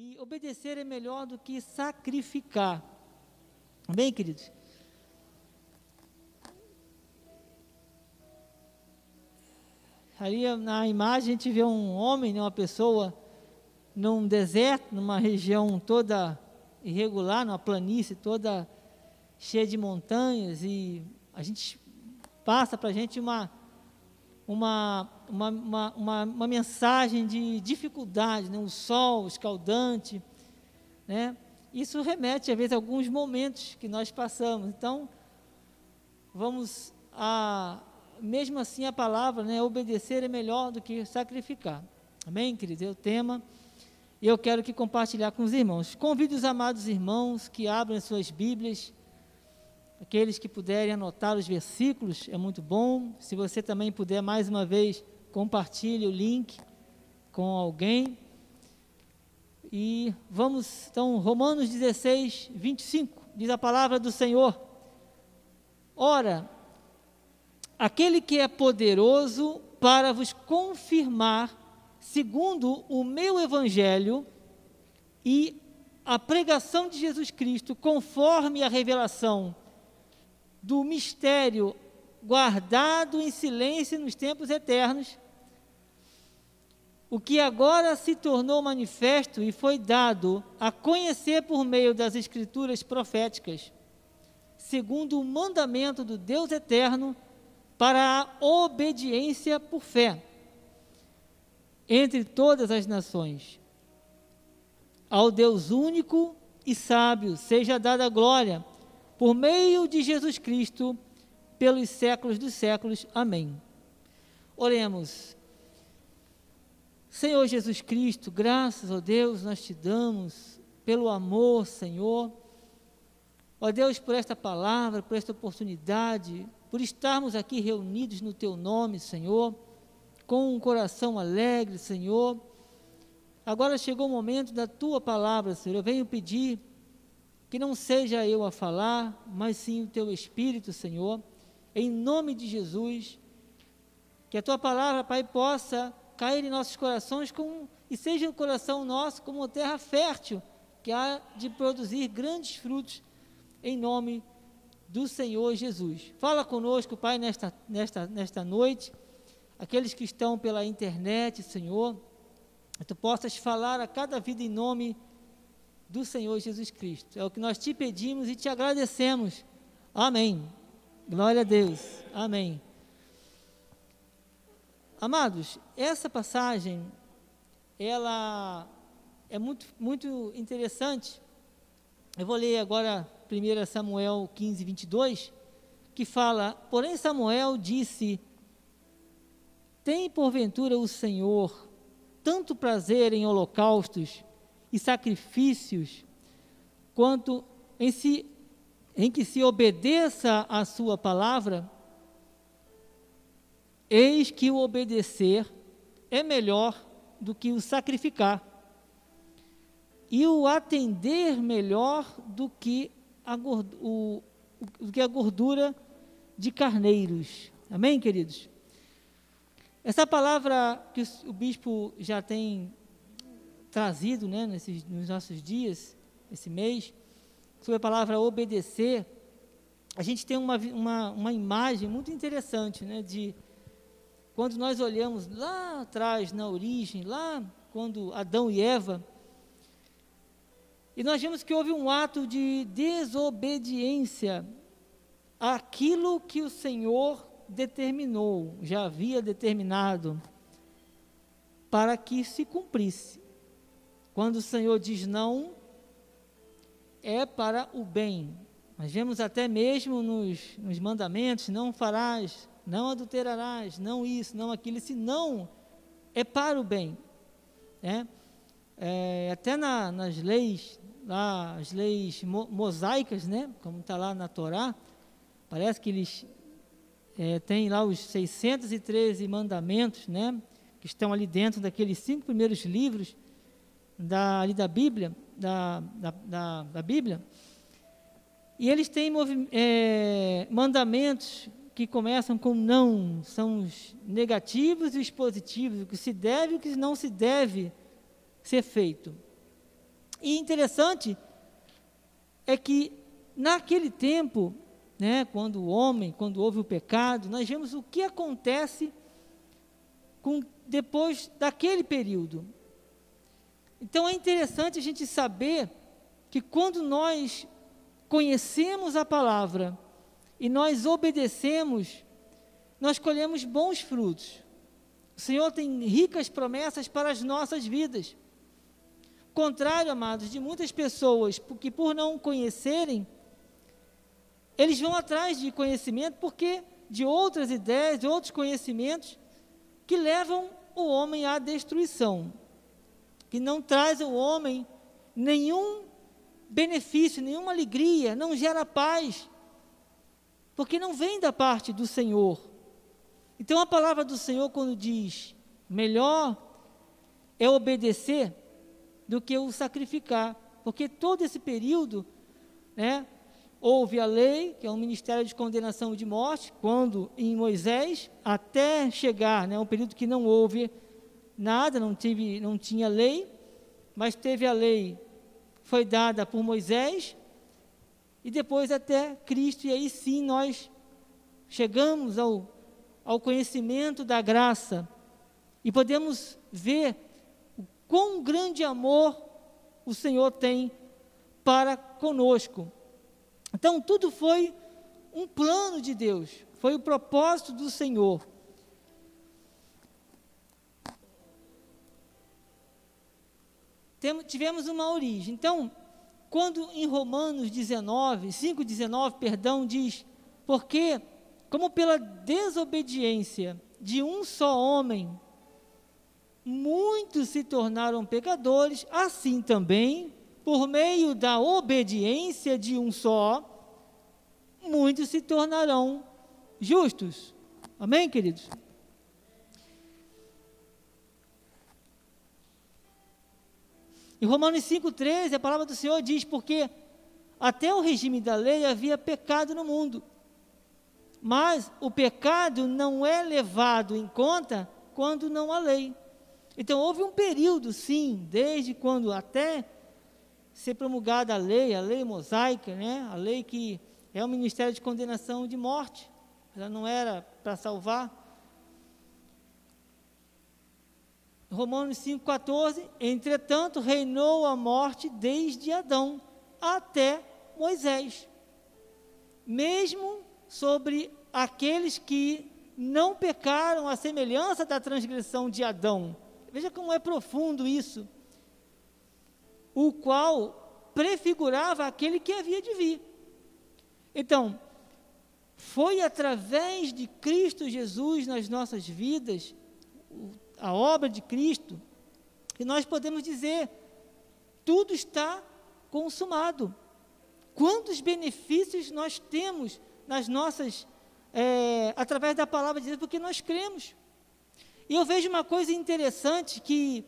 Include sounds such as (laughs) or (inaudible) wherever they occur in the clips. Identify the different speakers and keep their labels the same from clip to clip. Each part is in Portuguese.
Speaker 1: E obedecer é melhor do que sacrificar. Bem, queridos? Ali na imagem a gente vê um homem, né, uma pessoa, num deserto, numa região toda irregular, numa planície toda cheia de montanhas, e a gente passa para a gente uma, uma, uma, uma, uma, uma mensagem de dificuldade, né, um sol escaldante, né? Isso remete, às vezes, a alguns momentos que nós passamos. Então, vamos a, mesmo assim a palavra, né, obedecer é melhor do que sacrificar. Amém, queridos? É o tema. E eu quero que compartilhar com os irmãos. Convido os amados irmãos que abram suas Bíblias. Aqueles que puderem anotar os versículos, é muito bom. Se você também puder, mais uma vez, compartilhe o link com alguém. E vamos, então, Romanos 16, 25, diz a palavra do Senhor. Ora, aquele que é poderoso para vos confirmar, segundo o meu evangelho e a pregação de Jesus Cristo, conforme a revelação do mistério guardado em silêncio nos tempos eternos, o que agora se tornou manifesto e foi dado a conhecer por meio das escrituras proféticas, segundo o mandamento do Deus eterno para a obediência por fé entre todas as nações. Ao Deus único e sábio seja dada a glória por meio de Jesus Cristo pelos séculos dos séculos. Amém. Oremos. Senhor Jesus Cristo, graças a Deus nós te damos pelo amor, Senhor. Ó Deus, por esta palavra, por esta oportunidade, por estarmos aqui reunidos no Teu nome, Senhor, com um coração alegre, Senhor. Agora chegou o momento da Tua palavra, Senhor. Eu venho pedir que não seja eu a falar, mas sim o Teu Espírito, Senhor, em nome de Jesus. Que a Tua palavra, Pai, possa cair em nossos corações com, e seja o coração nosso como terra fértil, que há de produzir grandes frutos, em nome do Senhor Jesus. Fala conosco, Pai, nesta, nesta, nesta noite, aqueles que estão pela internet, Senhor, que tu possas falar a cada vida em nome do Senhor Jesus Cristo. É o que nós te pedimos e te agradecemos. Amém. Glória a Deus. Amém. Amados, essa passagem, ela é muito, muito interessante. Eu vou ler agora 1 Samuel 15, 22, que fala: Porém, Samuel disse: Tem porventura o Senhor tanto prazer em holocaustos e sacrifícios, quanto em, si, em que se obedeça a Sua palavra? Eis que o obedecer é melhor do que o sacrificar, e o atender melhor do que a, o, o que é a gordura de carneiros. Amém, queridos? Essa palavra que o bispo já tem trazido né, nesses, nos nossos dias, esse mês, sobre a palavra obedecer, a gente tem uma, uma, uma imagem muito interessante né, de quando nós olhamos lá atrás, na origem, lá quando Adão e Eva e nós vimos que houve um ato de desobediência àquilo que o Senhor determinou, já havia determinado, para que se cumprisse. Quando o Senhor diz não, é para o bem. Nós vemos até mesmo nos, nos mandamentos: não farás, não adulterarás, não isso, não aquilo. Esse não é para o bem. Né? É, até na, nas leis lá as leis mo mosaicas, né? Como está lá na Torá, parece que eles é, têm lá os 613 mandamentos, né? Que estão ali dentro daqueles cinco primeiros livros da, ali da Bíblia, da, da, da, da Bíblia. E eles têm é, mandamentos que começam com não, são os negativos e os positivos, o que se deve e o que não se deve ser feito. E interessante é que naquele tempo, né, quando o homem, quando houve o pecado, nós vemos o que acontece com, depois daquele período. Então é interessante a gente saber que quando nós conhecemos a palavra e nós obedecemos, nós colhemos bons frutos. O Senhor tem ricas promessas para as nossas vidas. Contrário, amados, de muitas pessoas que por não conhecerem, eles vão atrás de conhecimento porque de outras ideias, de outros conhecimentos que levam o homem à destruição, que não traz ao homem nenhum benefício, nenhuma alegria, não gera paz, porque não vem da parte do Senhor. Então a palavra do Senhor, quando diz melhor é obedecer do que o sacrificar, porque todo esse período, né, houve a lei, que é um ministério de condenação de morte, quando em Moisés, até chegar, né, um período que não houve nada, não, tive, não tinha lei, mas teve a lei foi dada por Moisés e depois até Cristo, e aí sim nós chegamos ao, ao conhecimento da graça e podemos ver o quão grande amor o Senhor tem para conosco. Então, tudo foi um plano de Deus, foi o propósito do Senhor. tivemos uma origem. Então, quando em Romanos 19, 5,19, perdão, diz, porque, como pela desobediência de um só homem, muitos se tornaram pecadores, assim também, por meio da obediência de um só, muitos se tornarão justos. Amém, queridos? Em Romanos 5,13, a palavra do Senhor diz: Porque até o regime da lei havia pecado no mundo. Mas o pecado não é levado em conta quando não há lei. Então houve um período, sim, desde quando até ser promulgada a lei, a lei mosaica, né? a lei que é o ministério de condenação de morte. Ela não era para salvar, Romanos 5,14, entretanto, reinou a morte desde Adão até Moisés, mesmo sobre aqueles que não pecaram à semelhança da transgressão de Adão. Veja como é profundo isso. O qual prefigurava aquele que havia de vir. Então, foi através de Cristo Jesus nas nossas vidas, a obra de Cristo, que nós podemos dizer: tudo está consumado. Quantos benefícios nós temos nas nossas, é, através da palavra de Deus, porque nós cremos. E eu vejo uma coisa interessante que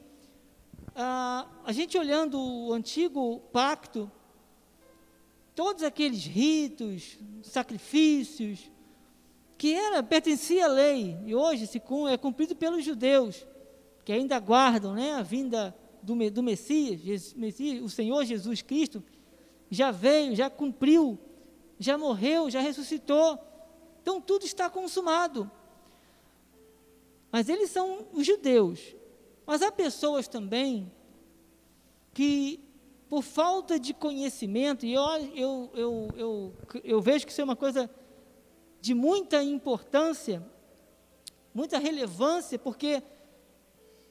Speaker 1: ah, a gente olhando o antigo pacto, todos aqueles ritos, sacrifícios, que era pertencia à lei e hoje se é cumprido pelos judeus que ainda aguardam né, a vinda do, do Messias, Messias, o Senhor Jesus Cristo, já veio, já cumpriu, já morreu, já ressuscitou. Então tudo está consumado. Mas eles são os judeus. Mas há pessoas também que, por falta de conhecimento, e eu, eu, eu, eu, eu vejo que isso é uma coisa de muita importância, muita relevância, porque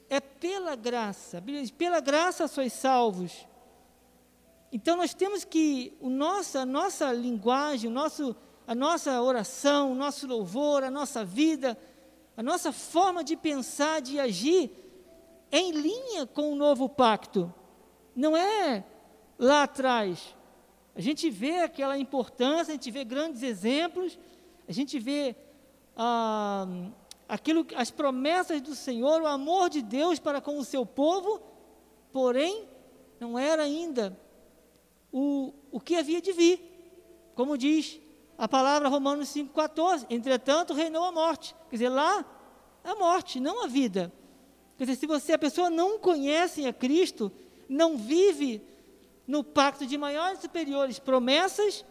Speaker 1: é pela graça, pela graça sois salvos. Então nós temos que o nossa, a nossa linguagem, o nosso, a nossa oração, o nosso louvor, a nossa vida, a nossa forma de pensar, de agir, é em linha com o novo pacto. Não é lá atrás. A gente vê aquela importância, a gente vê grandes exemplos, a gente vê ah, aquilo, as promessas do Senhor, o amor de Deus para com o seu povo, porém, não era ainda o, o que havia de vir. Como diz a palavra Romanos 5,14: entretanto reinou a morte. Quer dizer, lá a morte, não a vida. Quer dizer, se você, a pessoa não conhece a Cristo, não vive no pacto de maiores e superiores promessas,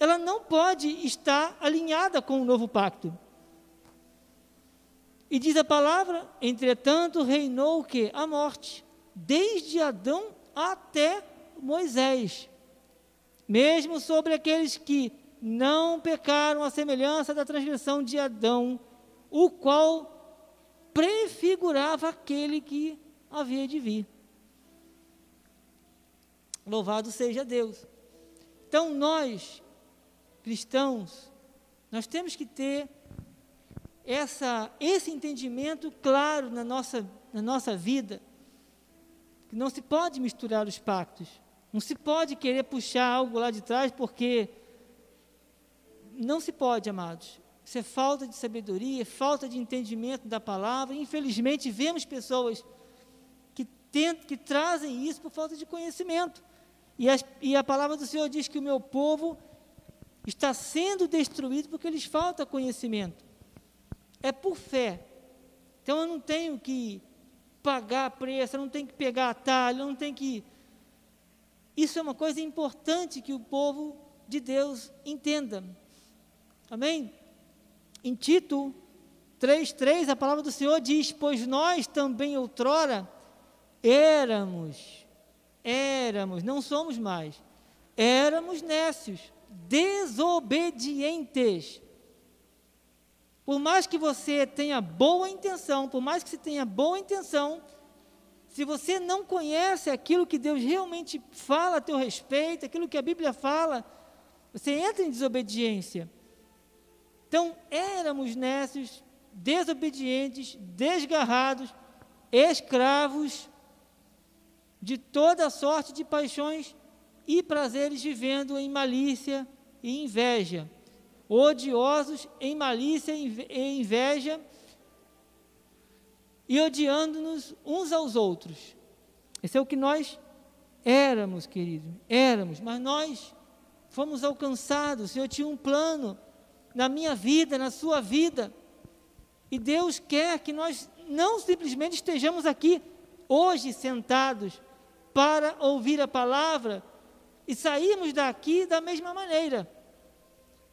Speaker 1: ela não pode estar alinhada com o novo pacto. E diz a palavra, entretanto, reinou o que? A morte, desde Adão até Moisés. Mesmo sobre aqueles que não pecaram a semelhança da transgressão de Adão, o qual prefigurava aquele que havia de vir. Louvado seja Deus. Então, nós, cristãos, nós temos que ter essa, esse entendimento claro na nossa, na nossa vida, que não se pode misturar os pactos, não se pode querer puxar algo lá de trás, porque não se pode, amados. Isso é falta de sabedoria, falta de entendimento da palavra. Infelizmente, vemos pessoas que, tentam, que trazem isso por falta de conhecimento. E, as, e a palavra do Senhor diz que o meu povo está sendo destruído porque lhes falta conhecimento é por fé. Então eu não tenho que pagar preço, eu não tenho que pegar atalho, eu não tenho que. Isso é uma coisa importante que o povo de Deus entenda. Amém? Em Tito 3,3, a palavra do Senhor diz: Pois nós também outrora éramos, éramos, não somos mais, éramos nécios, desobedientes por mais que você tenha boa intenção, por mais que você tenha boa intenção, se você não conhece aquilo que Deus realmente fala a teu respeito, aquilo que a Bíblia fala, você entra em desobediência. Então, éramos nécios, desobedientes, desgarrados, escravos de toda sorte de paixões e prazeres, vivendo em malícia e inveja odiosos em malícia e inveja, e odiando-nos uns aos outros. Esse é o que nós éramos, querido, éramos, mas nós fomos alcançados. O Senhor tinha um plano na minha vida, na sua vida, e Deus quer que nós não simplesmente estejamos aqui hoje sentados para ouvir a palavra e sairmos daqui da mesma maneira.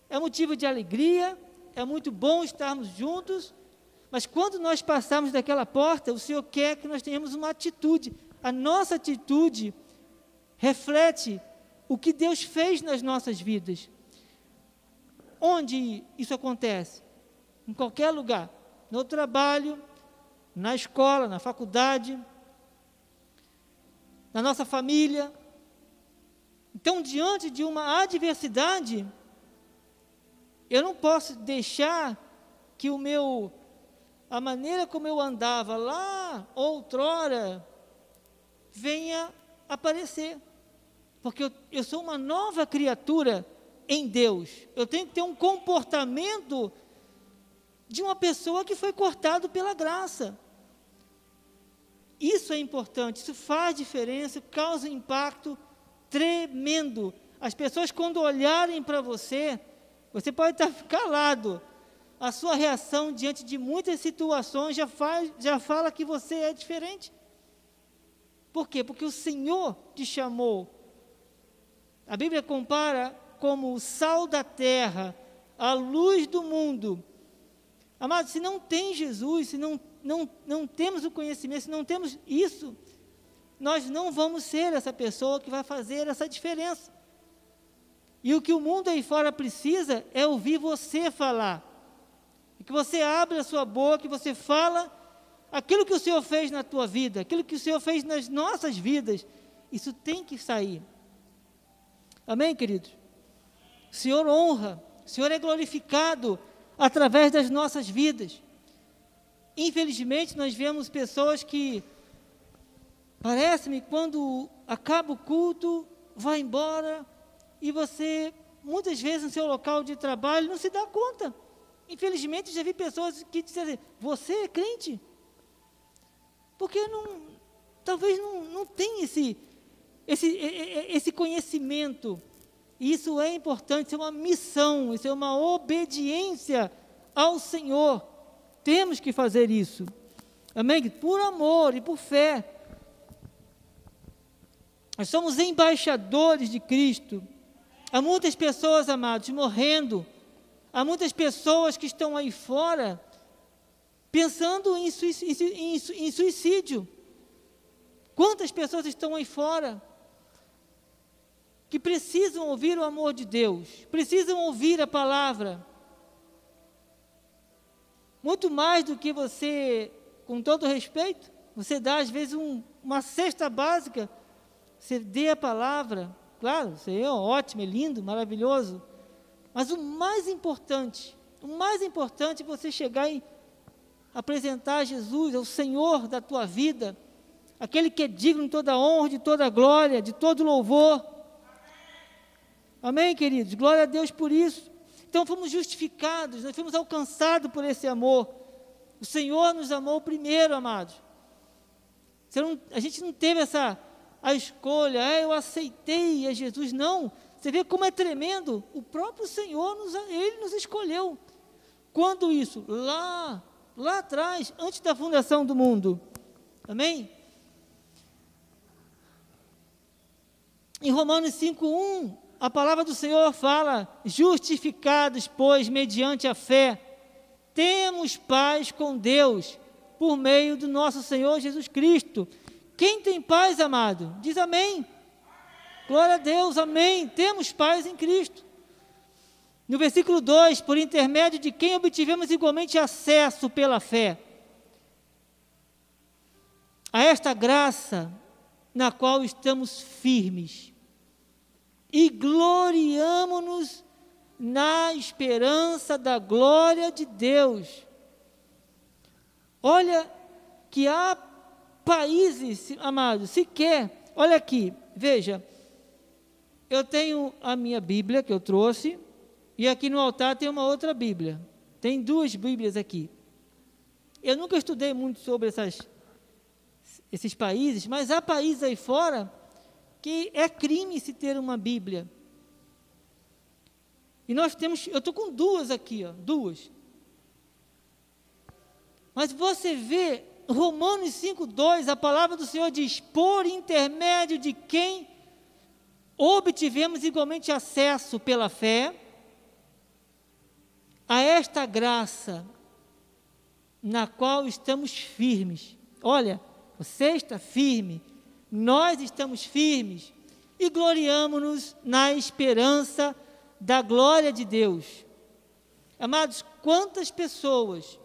Speaker 1: É motivo de alegria, é muito bom estarmos juntos, mas quando nós passarmos daquela porta, o Senhor quer que nós tenhamos uma atitude. A nossa atitude reflete o que Deus fez nas nossas vidas. Onde isso acontece? Em qualquer lugar. No trabalho, na escola, na faculdade, na nossa família. Então, diante de uma adversidade, eu não posso deixar que o meu a maneira como eu andava lá outrora venha aparecer. Porque eu, eu sou uma nova criatura em Deus. Eu tenho que ter um comportamento de uma pessoa que foi cortado pela graça. Isso é importante, isso faz diferença, causa impacto tremendo. As pessoas, quando olharem para você, você pode estar (laughs) calado. A sua reação diante de muitas situações já, faz, já fala que você é diferente. Por quê? Porque o Senhor te chamou. A Bíblia compara como o sal da terra, a luz do mundo. Amado, se não tem Jesus, se não, não, não temos o conhecimento, se não temos isso, nós não vamos ser essa pessoa que vai fazer essa diferença. E o que o mundo aí fora precisa é ouvir você falar. Que você abra a sua boca, que você fala aquilo que o Senhor fez na tua vida, aquilo que o Senhor fez nas nossas vidas. Isso tem que sair. Amém, queridos? O Senhor honra, o Senhor é glorificado através das nossas vidas. Infelizmente, nós vemos pessoas que, parece-me, quando acaba o culto, vai embora, e você, muitas vezes, no seu local de trabalho, não se dá conta. Infelizmente, já vi pessoas que assim, você é crente? Porque não, talvez não, não tenha esse, esse, esse conhecimento. Isso é importante, isso é uma missão, isso é uma obediência ao Senhor. Temos que fazer isso. Amém? Por amor e por fé. Nós somos embaixadores de Cristo. Há muitas pessoas, amados, morrendo. Há muitas pessoas que estão aí fora pensando em suicídio. Em suicídio. Quantas pessoas estão aí fora que precisam ouvir o amor de Deus, precisam ouvir a palavra. Muito mais do que você, com todo respeito, você dá às vezes um, uma cesta básica, você dê a palavra, claro, isso é ótimo, é lindo, maravilhoso, mas o mais importante, o mais importante é você chegar e apresentar Jesus, ao Senhor da tua vida, aquele que é digno de toda honra, de toda glória, de todo louvor. Amém, queridos? Glória a Deus por isso. Então fomos justificados, nós fomos alcançados por esse amor. O Senhor nos amou primeiro, amados. Não, a gente não teve essa a escolha, é, eu aceitei a Jesus. Não, você vê como é tremendo. O próprio Senhor, nos, Ele nos escolheu. Quando isso? Lá, lá atrás, antes da fundação do mundo. Amém? Em Romanos 5,1, a palavra do Senhor fala: justificados, pois, mediante a fé, temos paz com Deus, por meio do nosso Senhor Jesus Cristo. Quem tem paz, amado? Diz amém. Glória a Deus, amém. Temos paz em Cristo. No versículo 2, por intermédio de quem obtivemos igualmente acesso pela fé a esta graça na qual estamos firmes e gloriamo-nos na esperança da glória de Deus. Olha que há países, amados, sequer, olha aqui, veja, eu tenho a minha Bíblia que eu trouxe, e aqui no altar tem uma outra Bíblia. Tem duas Bíblias aqui. Eu nunca estudei muito sobre essas, esses países, mas há países aí fora que é crime se ter uma Bíblia. E nós temos, eu estou com duas aqui, ó, duas. Mas você vê, Romanos 5,2, a palavra do Senhor diz: por intermédio de quem obtivemos igualmente acesso pela fé a esta graça na qual estamos firmes. Olha, você está firme nós estamos firmes e gloriamo-nos na esperança da glória de Deus. Amados, quantas pessoas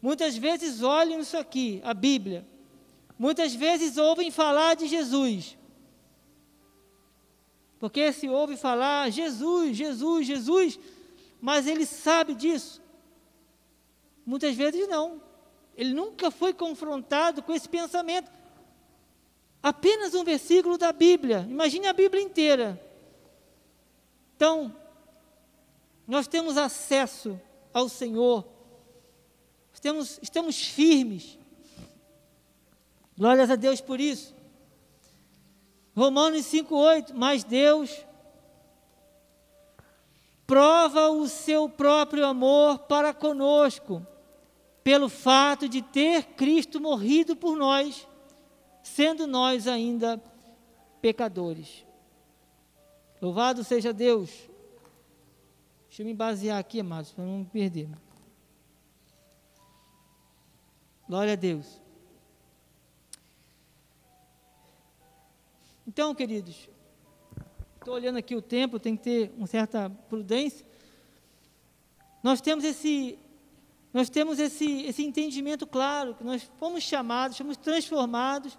Speaker 1: muitas vezes olham isso aqui, a Bíblia, muitas vezes ouvem falar de Jesus. Porque se ouve falar Jesus, Jesus, Jesus, mas ele sabe disso. Muitas vezes não. Ele nunca foi confrontado com esse pensamento apenas um versículo da Bíblia. Imagine a Bíblia inteira. Então, nós temos acesso ao Senhor, estamos, estamos firmes. Glórias a Deus por isso. Romanos 5,8: Mas Deus prova o seu próprio amor para conosco, pelo fato de ter Cristo morrido por nós sendo nós ainda pecadores. Louvado seja Deus. Deixa eu me basear aqui, amados, para não me perder. Glória a Deus. Então, queridos, estou olhando aqui o tempo, tem que ter uma certa prudência. Nós temos esse, nós temos esse, esse entendimento claro, que nós fomos chamados, fomos transformados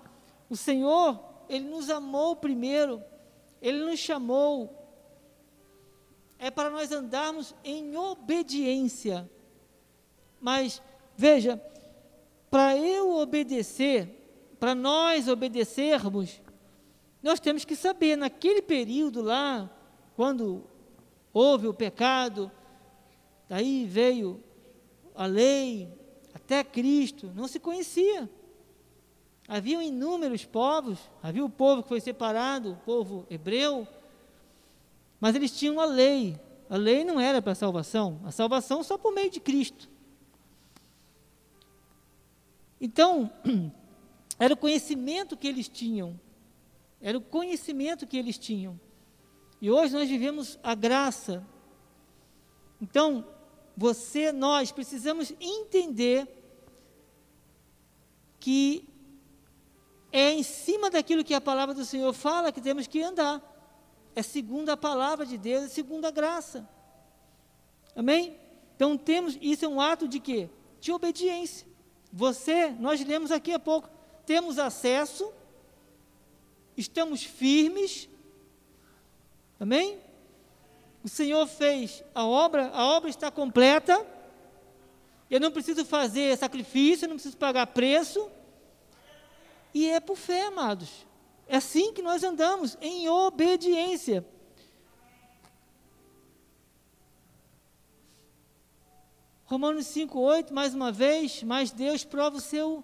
Speaker 1: o Senhor, Ele nos amou primeiro, Ele nos chamou. É para nós andarmos em obediência. Mas, veja, para eu obedecer, para nós obedecermos, nós temos que saber, naquele período lá, quando houve o pecado, daí veio a lei, até Cristo, não se conhecia. Havia inúmeros povos, havia o povo que foi separado, o povo hebreu, mas eles tinham a lei. A lei não era para a salvação, a salvação só por meio de Cristo. Então, (clears throat) era o conhecimento que eles tinham. era o conhecimento que eles tinham. E hoje nós vivemos a graça. Então, você, nós precisamos entender que é em cima daquilo que a palavra do Senhor fala que temos que andar. É segundo a palavra de Deus, é segundo a graça. Amém? Então temos, isso é um ato de quê? De obediência. Você, nós lemos aqui há pouco, temos acesso, estamos firmes, amém? O Senhor fez a obra, a obra está completa, eu não preciso fazer sacrifício, eu não preciso pagar preço, e é por fé, amados. É assim que nós andamos, em obediência. Romanos 5,8, mais uma vez, mas Deus prova o seu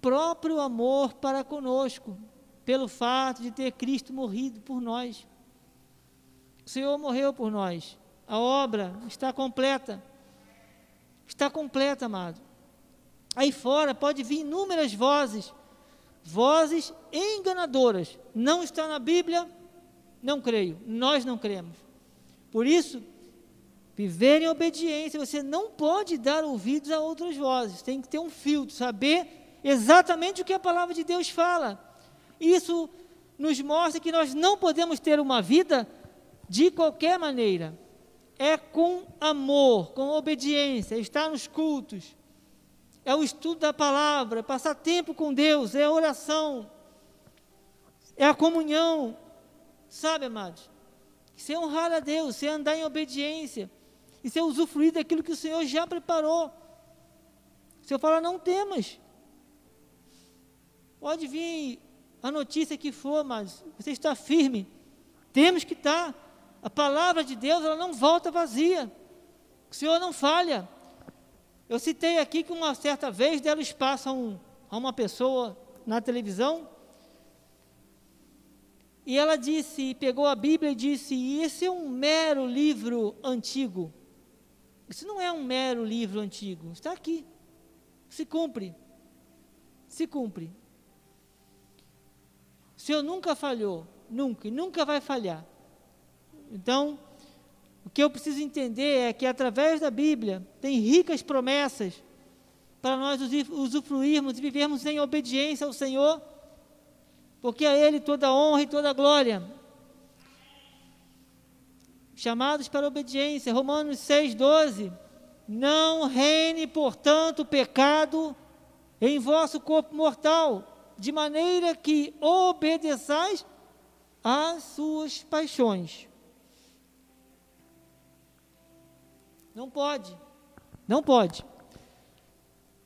Speaker 1: próprio amor para conosco, pelo fato de ter Cristo morrido por nós. O Senhor morreu por nós. A obra está completa. Está completa, amado. Aí fora pode vir inúmeras vozes vozes enganadoras. Não está na Bíblia, não creio. Nós não cremos. Por isso, viver em obediência, você não pode dar ouvidos a outras vozes. Tem que ter um filtro, saber exatamente o que a palavra de Deus fala. Isso nos mostra que nós não podemos ter uma vida de qualquer maneira. É com amor, com obediência, estar nos cultos, é o estudo da palavra, é passar tempo com Deus, é a oração, é a comunhão. Sabe, amados? É honrar a Deus, é andar em obediência, isso é usufruir daquilo que o Senhor já preparou. O Senhor fala, não temas. Pode vir a notícia que for, mas você está firme. Temos que estar. A palavra de Deus, ela não volta vazia. O Senhor não falha. Eu citei aqui que uma certa vez deram espaço a, um, a uma pessoa na televisão e ela disse, pegou a Bíblia e disse: Esse é um mero livro antigo. Isso não é um mero livro antigo, está aqui. Se cumpre. Se cumpre. O Senhor nunca falhou, nunca, e nunca vai falhar. Então, o que eu preciso entender é que através da Bíblia tem ricas promessas para nós usufruirmos e vivermos em obediência ao Senhor, porque a Ele toda honra e toda glória. Chamados para obediência, Romanos 6,12. Não reine, portanto, o pecado em vosso corpo mortal, de maneira que obedeçais às suas paixões. Não pode. Não pode.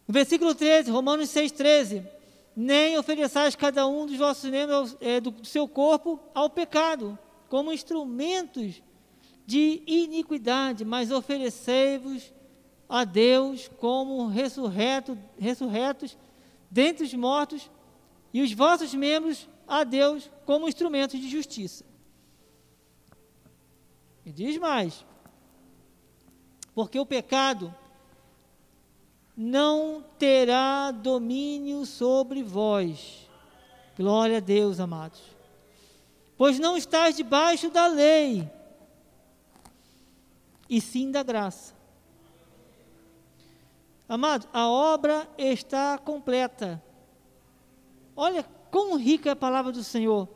Speaker 1: No versículo 13, Romanos 6, 13. Nem ofereçais cada um dos vossos membros é, do seu corpo ao pecado, como instrumentos de iniquidade, mas oferecei-vos a Deus como ressurreto, ressurretos dentre os mortos, e os vossos membros a Deus como instrumentos de justiça. E diz mais: porque o pecado não terá domínio sobre vós. Glória a Deus, amados. Pois não estás debaixo da lei, e sim da graça. Amados, a obra está completa. Olha quão rica é a palavra do Senhor.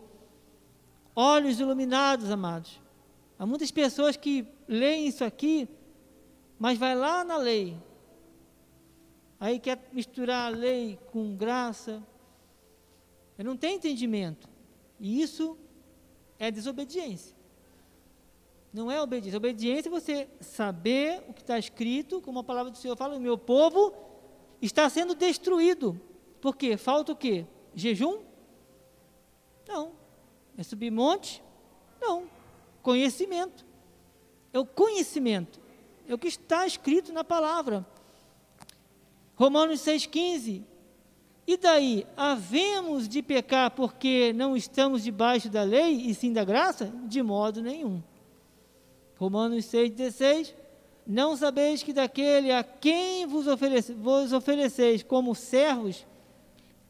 Speaker 1: Olhos iluminados, amados. Há muitas pessoas que leem isso aqui mas vai lá na lei. Aí quer misturar a lei com graça. Ele não tem entendimento. E isso é desobediência. Não é obediência. Obediência é você saber o que está escrito, como a palavra do Senhor fala, o meu povo está sendo destruído. Por quê? Falta o quê? Jejum? Não. É subir monte? Não. Conhecimento. É o conhecimento. É o que está escrito na palavra. Romanos 6,15. E daí, havemos de pecar porque não estamos debaixo da lei e sim da graça? De modo nenhum. Romanos 6,16. Não sabeis que daquele a quem vos, oferece, vos ofereceis como servos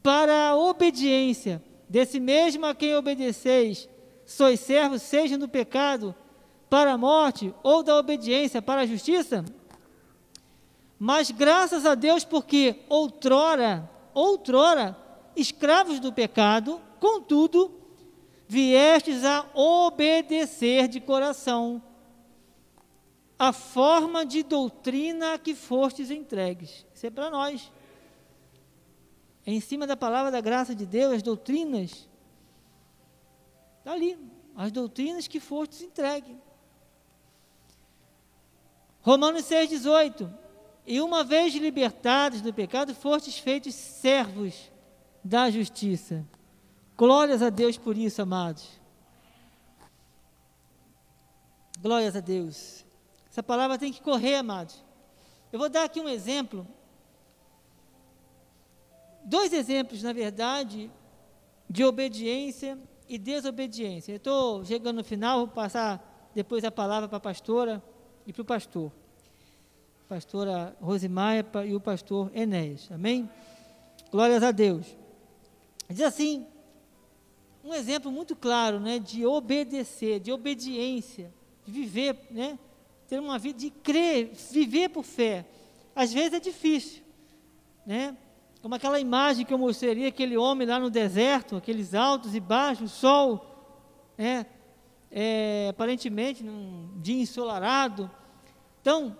Speaker 1: para a obediência, desse mesmo a quem obedeceis, sois servos, seja do pecado para a morte ou da obediência para a justiça? Mas graças a Deus, porque outrora, outrora, escravos do pecado, contudo, viestes a obedecer de coração a forma de doutrina que fostes entregues. Isso é para nós. É em cima da palavra da graça de Deus, as doutrinas. Está ali, as doutrinas que fostes entregue. Romanos 6,18. E uma vez libertados do pecado, fostes feitos servos da justiça. Glórias a Deus por isso, amados. Glórias a Deus. Essa palavra tem que correr, amados. Eu vou dar aqui um exemplo. Dois exemplos, na verdade, de obediência e desobediência. Eu estou chegando no final, vou passar depois a palavra para a pastora e para o pastor. pastora Rosimaia e o pastor Enéas. Amém? Glórias a Deus. Diz assim, um exemplo muito claro, né, de obedecer, de obediência, de viver, né, ter uma vida de crer, viver por fé. Às vezes é difícil, né? Como aquela imagem que eu mostraria, aquele homem lá no deserto, aqueles altos e baixos, sol, né? É, aparentemente num dia ensolarado. Então,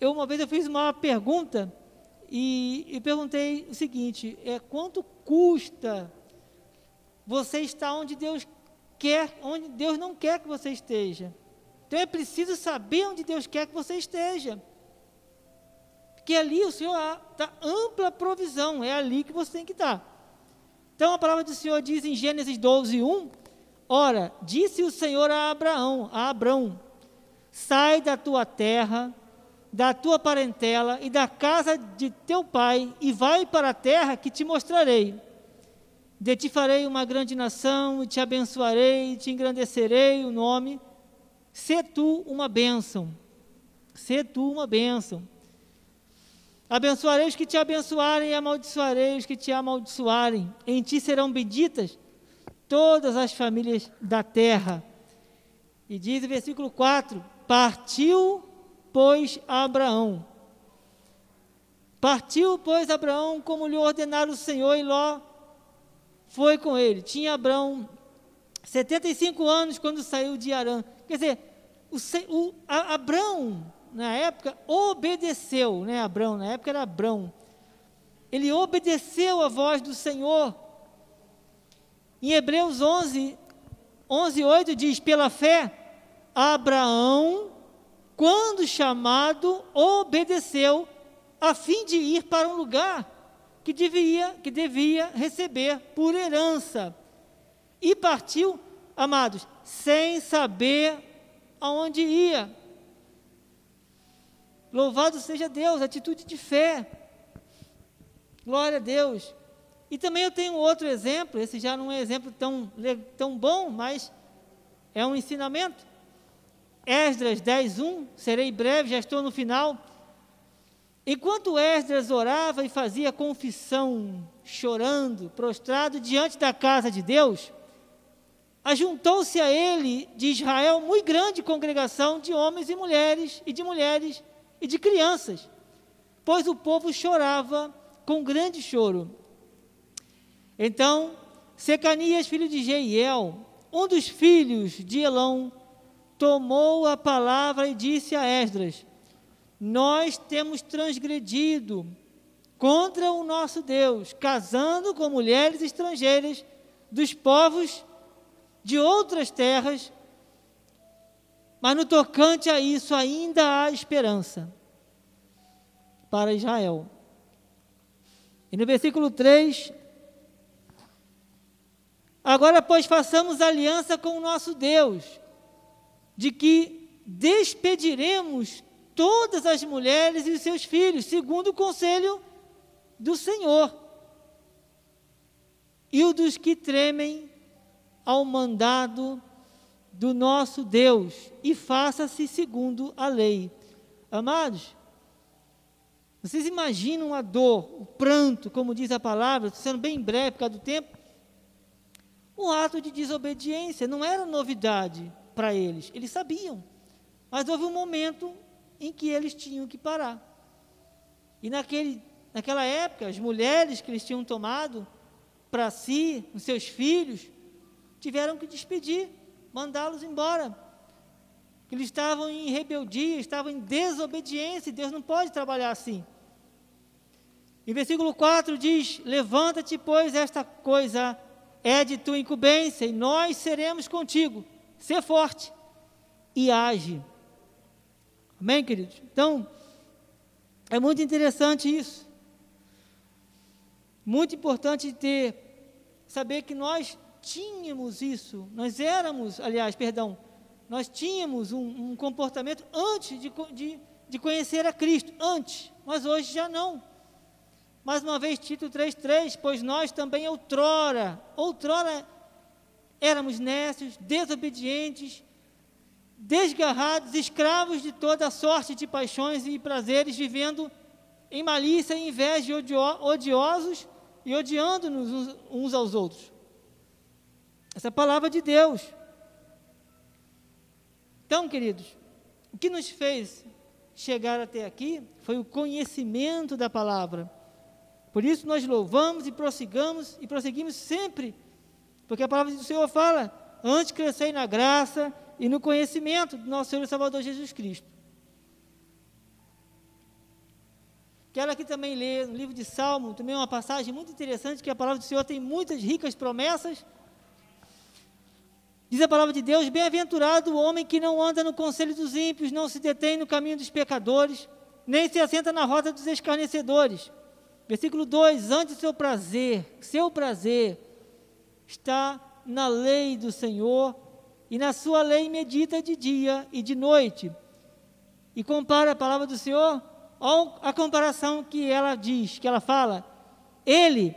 Speaker 1: eu uma vez eu fiz uma pergunta e, e perguntei o seguinte: é quanto custa você estar onde Deus quer, onde Deus não quer que você esteja? Então é preciso saber onde Deus quer que você esteja. Porque ali o Senhor dá ampla provisão, é ali que você tem que estar. Então a palavra do Senhor diz em Gênesis 12, 1: Ora, disse o Senhor a Abraão, a Abrão: Sai da tua terra, da tua parentela e da casa de teu pai, e vai para a terra que te mostrarei. De ti farei uma grande nação, e te abençoarei, e te engrandecerei o nome, Sê tu uma bênção. Sê tu uma bênção. Abençoarei os que te abençoarem e amaldiçoarei os que te amaldiçoarem. Em ti serão benditas todas as famílias da terra. E diz o versículo 4: Partiu, pois, Abraão. Partiu, pois, Abraão, como lhe ordenara o Senhor, e Ló foi com ele. Tinha Abraão 75 anos quando saiu de Arã. Quer dizer, o, o a, Abrão, na época, obedeceu, né? Abrão, na época era Abrão. Ele obedeceu a voz do Senhor. Em Hebreus 11, 11, 8 diz: pela fé, Abraão, quando chamado, obedeceu, a fim de ir para um lugar que devia, que devia receber por herança. E partiu, amados, sem saber aonde ia. Louvado seja Deus, atitude de fé. Glória a Deus. E também eu tenho outro exemplo, esse já não é um exemplo tão, tão bom, mas é um ensinamento. Esdras 10:1, serei breve, já estou no final. Enquanto Esdras orava e fazia confissão, chorando, prostrado diante da casa de Deus, ajuntou-se a ele de Israel muito grande congregação de homens e mulheres, e de mulheres e de crianças, pois o povo chorava com grande choro. Então, Secanias, filho de Jeiel, um dos filhos de Elão, tomou a palavra e disse a Esdras: Nós temos transgredido contra o nosso Deus, casando com mulheres estrangeiras dos povos de outras terras, mas no tocante a isso ainda há esperança para Israel. E no versículo 3, agora pois façamos aliança com o nosso Deus, de que despediremos todas as mulheres e os seus filhos, segundo o conselho do Senhor, e o dos que tremem ao mandado do nosso Deus e faça-se segundo a lei. Amados, vocês imaginam a dor, o pranto, como diz a palavra, sendo bem breve por causa do tempo, um ato de desobediência, não era novidade para eles, eles sabiam. Mas houve um momento em que eles tinham que parar. E naquele, naquela época, as mulheres que eles tinham tomado para si, os seus filhos, tiveram que despedir, mandá-los embora. Eles estavam em rebeldia, estavam em desobediência, e Deus não pode trabalhar assim. Em versículo 4 diz: Levanta-te, pois, esta coisa é de tua incumbência, e nós seremos contigo. Ser forte e age. Amém, queridos? Então, é muito interessante isso. Muito importante ter, saber que nós tínhamos isso, nós éramos, aliás, perdão, nós tínhamos um, um comportamento antes de, de, de conhecer a Cristo, antes, mas hoje já não. Mais uma vez, Tito 3,3, pois nós também outrora, outrora éramos nécios, desobedientes, desgarrados, escravos de toda sorte de paixões e prazeres, vivendo em malícia inveja, odio, odiosos e odiando-nos uns aos outros. Essa é palavra de Deus. Então, queridos, o que nos fez chegar até aqui foi o conhecimento da palavra. Por isso nós louvamos e prossigamos e prosseguimos sempre, porque a palavra do Senhor fala: antes crescei na graça e no conhecimento do nosso Senhor e Salvador Jesus Cristo. Quero aqui também ler no livro de Salmo, também uma passagem muito interessante, que a palavra do Senhor tem muitas ricas promessas. Diz a palavra de Deus: Bem-aventurado o homem que não anda no conselho dos ímpios, não se detém no caminho dos pecadores, nem se assenta na roda dos escarnecedores Versículo 2: Antes seu prazer, seu prazer está na lei do Senhor, e na sua lei medita de dia e de noite. E compara a palavra do Senhor a comparação que ela diz, que ela fala. Ele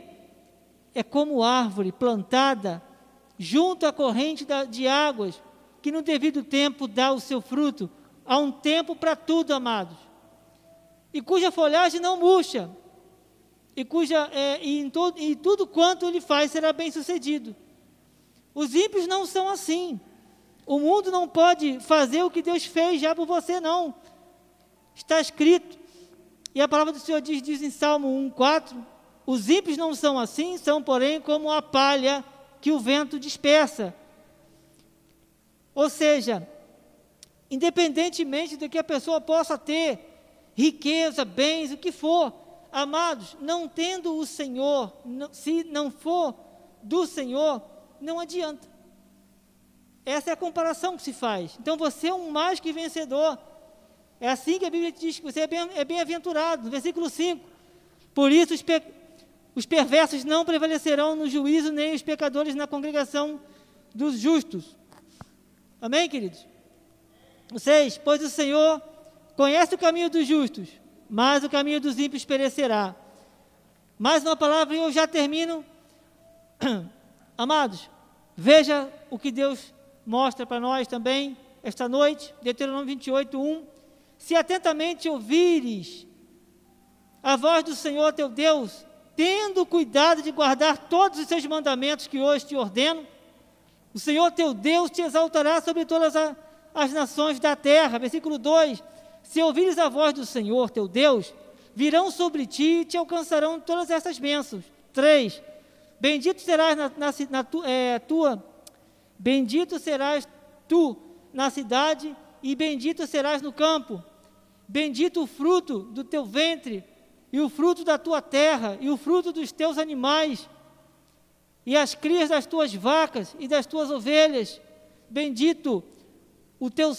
Speaker 1: é como árvore plantada junto à corrente de águas, que no devido tempo dá o seu fruto. Há um tempo para tudo, amados. E cuja folhagem não murcha, e, cuja, é, e, em todo, e tudo quanto ele faz será bem sucedido. Os ímpios não são assim. O mundo não pode fazer o que Deus fez já por você, não. Está escrito. E a palavra do Senhor diz, diz em Salmo 1,4: Os ímpios não são assim, são, porém, como a palha que o vento dispersa. Ou seja, independentemente do que a pessoa possa ter, riqueza, bens, o que for, Amados, não tendo o Senhor, se não for do Senhor, não adianta. Essa é a comparação que se faz. Então você é um mais que vencedor. É assim que a Bíblia diz que você é bem-aventurado. no versículo 5. Por isso os, os perversos não prevalecerão no juízo, nem os pecadores na congregação dos justos. Amém, queridos? 6. Pois o Senhor conhece o caminho dos justos, mas o caminho dos ímpios perecerá. Mais uma palavra e eu já termino. (clears throat) Amados, veja o que Deus mostra para nós também esta noite, Deuteronômio 28, 1. Se atentamente ouvires a voz do Senhor teu Deus, tendo cuidado de guardar todos os seus mandamentos que hoje te ordeno, o Senhor teu Deus te exaltará sobre todas as nações da terra. Versículo 2: se ouvires a voz do Senhor teu Deus, virão sobre ti e te alcançarão todas essas bênçãos. 3. Bendito serás na, na, na tu, é, tua, bendito serás tu na cidade e bendito serás no campo. Bendito o fruto do teu ventre e o fruto da tua terra e o fruto dos teus animais e as crias das tuas vacas e das tuas ovelhas. Bendito o teu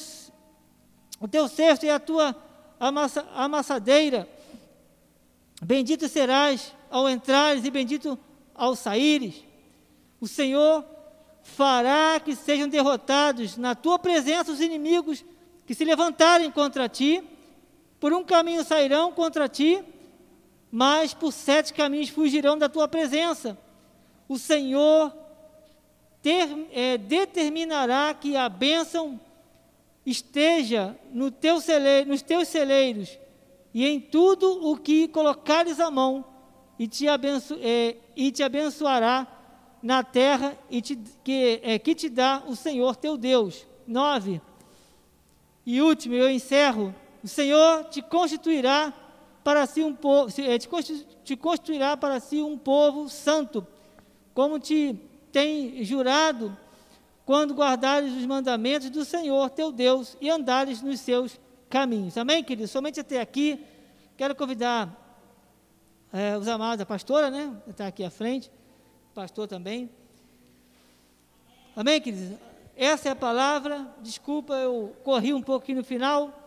Speaker 1: o teu cesto é a tua amassa, amassadeira. Bendito serás ao entrares e bendito ao saíres. O Senhor fará que sejam derrotados na tua presença os inimigos que se levantarem contra ti. Por um caminho sairão contra ti, mas por sete caminhos fugirão da tua presença. O Senhor ter, é, determinará que a bênção esteja no teu celeiro, nos teus celeiros e em tudo o que colocares a mão, e te, abenço, é, e te abençoará na terra e te, que, é, que te dá o Senhor teu Deus. 9. E último, eu encerro. O Senhor te constituirá para si um povo, é, te constituirá para si um povo santo, como te tem jurado, quando guardares os mandamentos do Senhor teu Deus e andares nos seus caminhos. Amém, queridos? Somente até aqui. Quero convidar é, os amados, a pastora, né? Está aqui à frente, pastor também. Amém, queridos? Essa é a palavra. Desculpa, eu corri um aqui no final.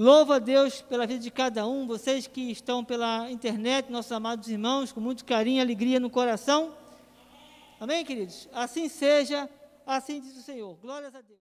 Speaker 1: Louvo a Deus pela vida de cada um, vocês que estão pela internet, nossos amados irmãos, com muito carinho e alegria no coração. Amém, queridos? Assim seja, assim diz o Senhor. Glórias a Deus.